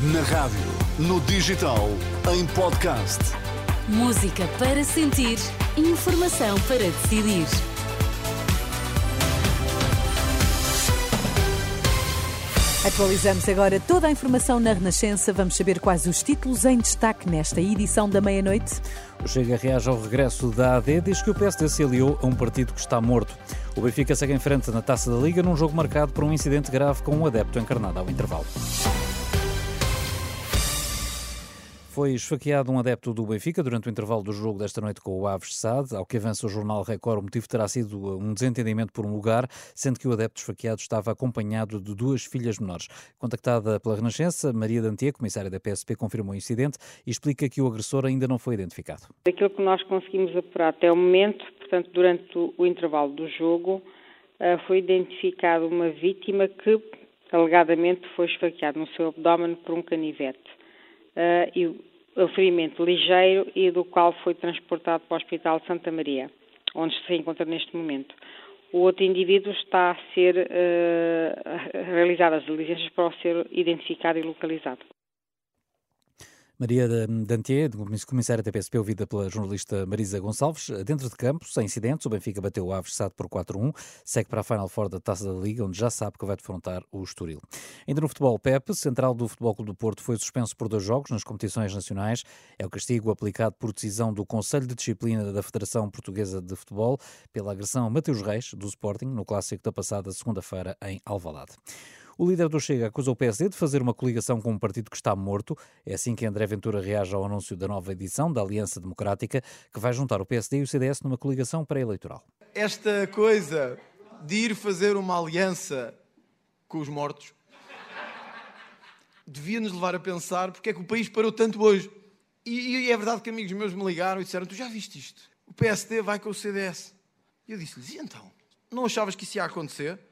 Na rádio, no digital, em podcast. Música para sentir, informação para decidir. Atualizamos agora toda a informação na Renascença. Vamos saber quais os títulos em destaque nesta edição da meia-noite. O Chega reage ao regresso da AD, diz que o PSD se aliou a um partido que está morto. O Benfica segue em frente na Taça da Liga num jogo marcado por um incidente grave com um adepto encarnado ao intervalo. Foi esfaqueado um adepto do Benfica durante o intervalo do jogo desta noite com o Aves SAD. Ao que avança o jornal Record, o motivo terá sido um desentendimento por um lugar, sendo que o adepto esfaqueado estava acompanhado de duas filhas menores. Contactada pela Renascença, Maria Dantia, comissária da PSP, confirmou o incidente e explica que o agressor ainda não foi identificado. Aquilo que nós conseguimos apurar até o momento, portanto, durante o intervalo do jogo, eh, foi identificada uma vítima que alegadamente foi esfaqueada no seu abdômen por um canivete. Uh, e o ferimento ligeiro e do qual foi transportado para o Hospital Santa Maria, onde se encontra neste momento. O outro indivíduo está a ser uh, realizadas as diligências para o ser identificado e localizado. Maria Dantier, comissária da PSP, ouvida pela jornalista Marisa Gonçalves. Dentro de campo, sem incidentes, o Benfica bateu o Aves SAD por 4-1, segue para a Final Four da Taça da Liga, onde já sabe que vai defrontar o Estoril. Ainda no futebol, Pepe, central do Futebol Clube do Porto, foi suspenso por dois jogos nas competições nacionais. É o castigo aplicado por decisão do Conselho de Disciplina da Federação Portuguesa de Futebol pela agressão a Mateus Reis, do Sporting, no clássico da passada segunda-feira em Alvalade. O líder do Chega acusou o PSD de fazer uma coligação com um partido que está morto. É assim que André Ventura reage ao anúncio da nova edição da Aliança Democrática, que vai juntar o PSD e o CDS numa coligação pré-eleitoral. Esta coisa de ir fazer uma aliança com os mortos devia nos levar a pensar porque é que o país parou tanto hoje. E, e é verdade que amigos meus me ligaram e disseram: Tu já viste isto? O PSD vai com o CDS. E eu disse-lhes: E então? Não achavas que isso ia acontecer?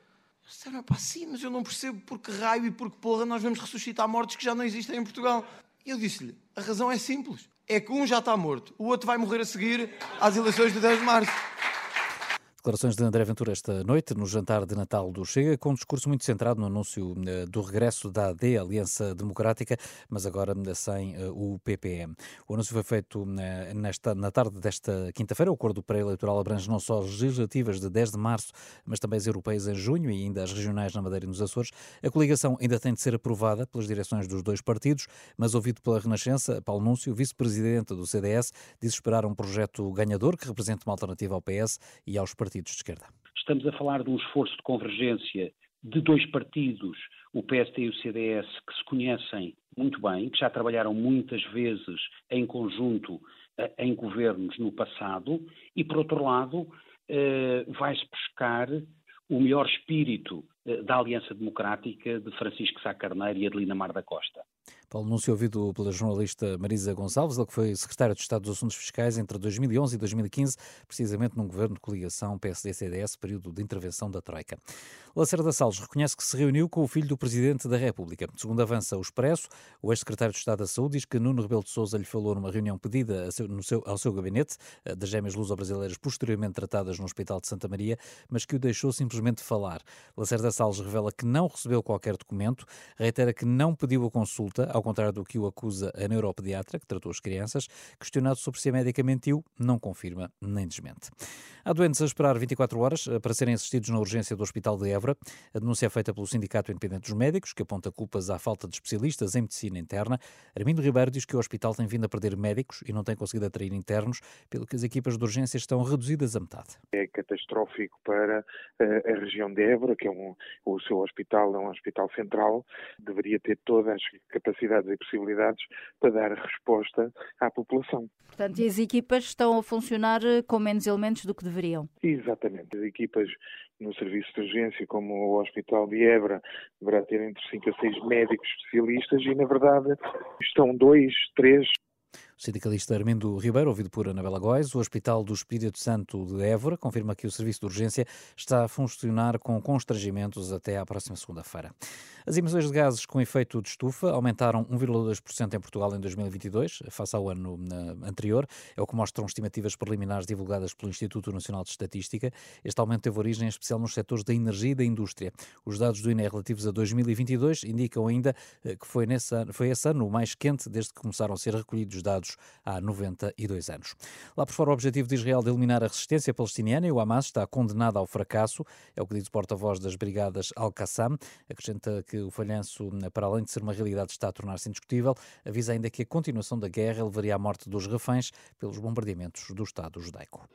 Disseram, pá, sim, mas eu não percebo por que raio e por que porra nós vamos ressuscitar mortes que já não existem em Portugal. E eu disse-lhe, a razão é simples. É que um já está morto, o outro vai morrer a seguir às eleições de 10 de março. Declarações de André Ventura esta noite, no jantar de Natal do Chega, com um discurso muito centrado no anúncio eh, do regresso da AD, Aliança Democrática, mas agora sem eh, o PPM. O anúncio foi feito eh, nesta, na tarde desta quinta-feira. O acordo pré-eleitoral abrange não só as legislativas de 10 de março, mas também as europeias em junho e ainda as regionais na Madeira e nos Açores. A coligação ainda tem de ser aprovada pelas direções dos dois partidos, mas ouvido pela Renascença, Paulo Núncio, vice-presidente do CDS, diz esperar um projeto ganhador que represente uma alternativa ao PS e aos partidos partidos de esquerda. Estamos a falar de um esforço de convergência de dois partidos, o PSD e o CDS, que se conhecem muito bem, que já trabalharam muitas vezes em conjunto eh, em governos no passado, e por outro lado, eh, vai-se buscar o melhor espírito eh, da Aliança Democrática de Francisco Sá Carneiro e Adelina Mar da Costa. Paulo Núncio, ouvido pela jornalista Marisa Gonçalves, ele que foi secretário de Estado dos Assuntos Fiscais entre 2011 e 2015, precisamente num governo de coligação PSD-CDS, período de intervenção da Troika. Lacerda Salles reconhece que se reuniu com o filho do Presidente da República. Segundo avança o Expresso, o ex-secretário de Estado da Saúde diz que Nuno Rebelo de Sousa lhe falou numa reunião pedida seu, seu, ao seu gabinete, eh, das gêmeas luso-brasileiras posteriormente tratadas no Hospital de Santa Maria, mas que o deixou simplesmente falar. Lacerda Salles revela que não recebeu qualquer documento, reitera que não pediu a consulta, ao contrário do que o acusa a neuropediatra, que tratou as crianças. Questionado sobre se a médica mentiu, não confirma nem desmente. Há doentes a esperar 24 horas eh, para serem assistidos na urgência do Hospital de Évora. A denúncia é feita pelo Sindicato Independente dos Médicos, que aponta culpas à falta de especialistas em medicina interna. Armindo Ribeiro diz que o hospital tem vindo a perder médicos e não tem conseguido atrair internos, pelo que as equipas de urgência estão reduzidas a metade. É catastrófico para uh, a região de Évora, que é um, o seu hospital é um hospital central, deveria ter todas as capacidades e possibilidades para dar resposta à população. Portanto, e as equipas estão a funcionar eh, com menos elementos do que deveriam? Exatamente. As equipas no serviço de urgência, como o Hospital de Évora, deverá ter entre 5 a 6 médicos especialistas e, na verdade, estão dois, três O sindicalista Armindo Ribeiro, ouvido por Anabela Góes, o Hospital do Espírito Santo de Évora, confirma que o serviço de urgência está a funcionar com constrangimentos até à próxima segunda-feira. As emissões de gases com efeito de estufa aumentaram 1,2% em Portugal em 2022, face ao ano anterior. É o que mostram estimativas preliminares divulgadas pelo Instituto Nacional de Estatística. Este aumento teve origem em especial nos setores da energia e da indústria. Os dados do INE relativos a 2022 indicam ainda eh, que foi, nesse ano, foi esse ano o mais quente desde que começaram a ser recolhidos dados há 92 anos. Lá por fora, o objetivo de Israel de eliminar a resistência palestiniana e o Hamas está condenado ao fracasso, é o que diz o porta-voz das brigadas Al-Qassam. Acrescenta que o falhanço, para além de ser uma realidade, está a tornar-se indiscutível. Avisa ainda que a continuação da guerra levaria à morte dos reféns pelos bombardeamentos do Estado judaico.